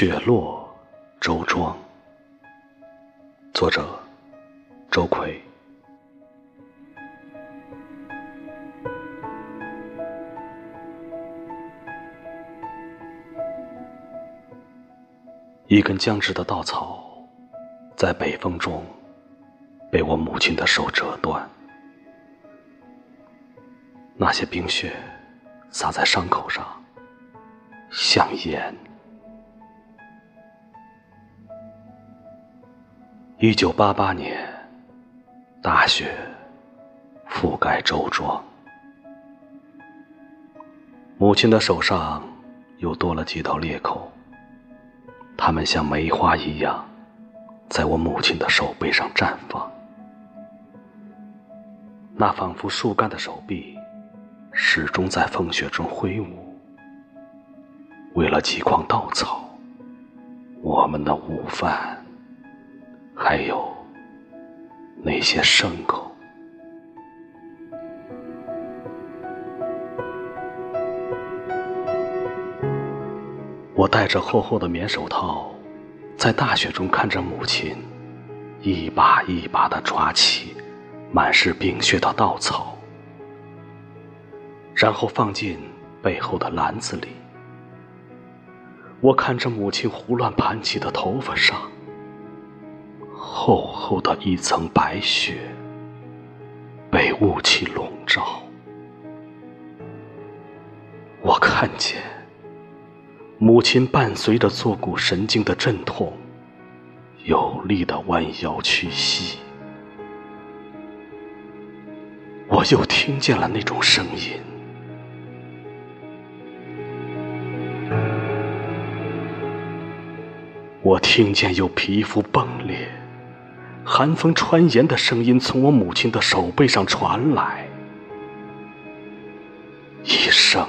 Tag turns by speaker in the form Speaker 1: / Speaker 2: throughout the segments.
Speaker 1: 雪落周庄，作者周奎。一根僵直的稻草，在北风中被我母亲的手折断，那些冰雪洒在伤口上，像盐。一九八八年，大雪覆盖周庄，母亲的手上又多了几道裂口，它们像梅花一样，在我母亲的手背上绽放。那仿佛树干的手臂，始终在风雪中挥舞。为了几筐稻草，我们的午饭。还有那些牲口，我戴着厚厚的棉手套，在大雪中看着母亲一把一把的抓起满是冰雪的稻草，然后放进背后的篮子里。我看着母亲胡乱盘起的头发上。厚厚的一层白雪被雾气笼罩，我看见母亲伴随着坐骨神经的阵痛，有力的弯腰屈膝。我又听见了那种声音，我听见有皮肤崩裂。寒风穿岩的声音从我母亲的手背上传来，一声，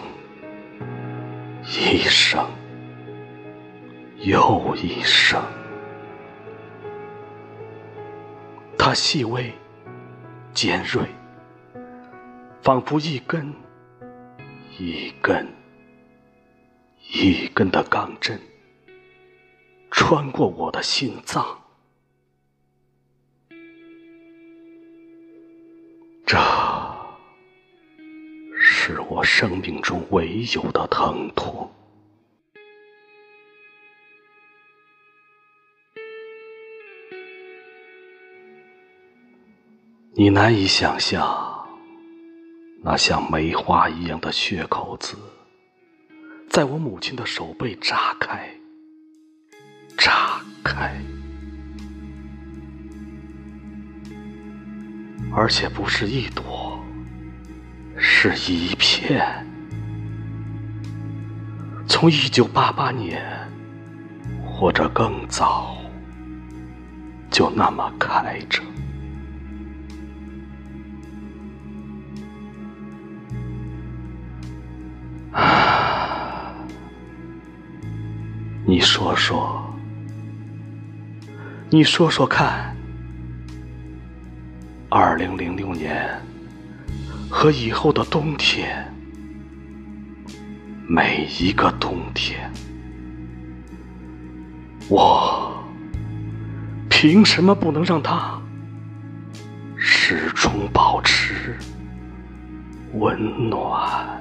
Speaker 1: 一声，又一声。它细微、尖锐，仿佛一根、一根、一根的钢针，穿过我的心脏。是我生命中唯有的疼痛。你难以想象，那像梅花一样的血口子，在我母亲的手背炸开，炸开。而且不是一朵，是一片。从一九八八年，或者更早，就那么开着。啊，你说说，你说说看。二零零六年和以后的冬天，每一个冬天，我凭什么不能让它始终保持温暖？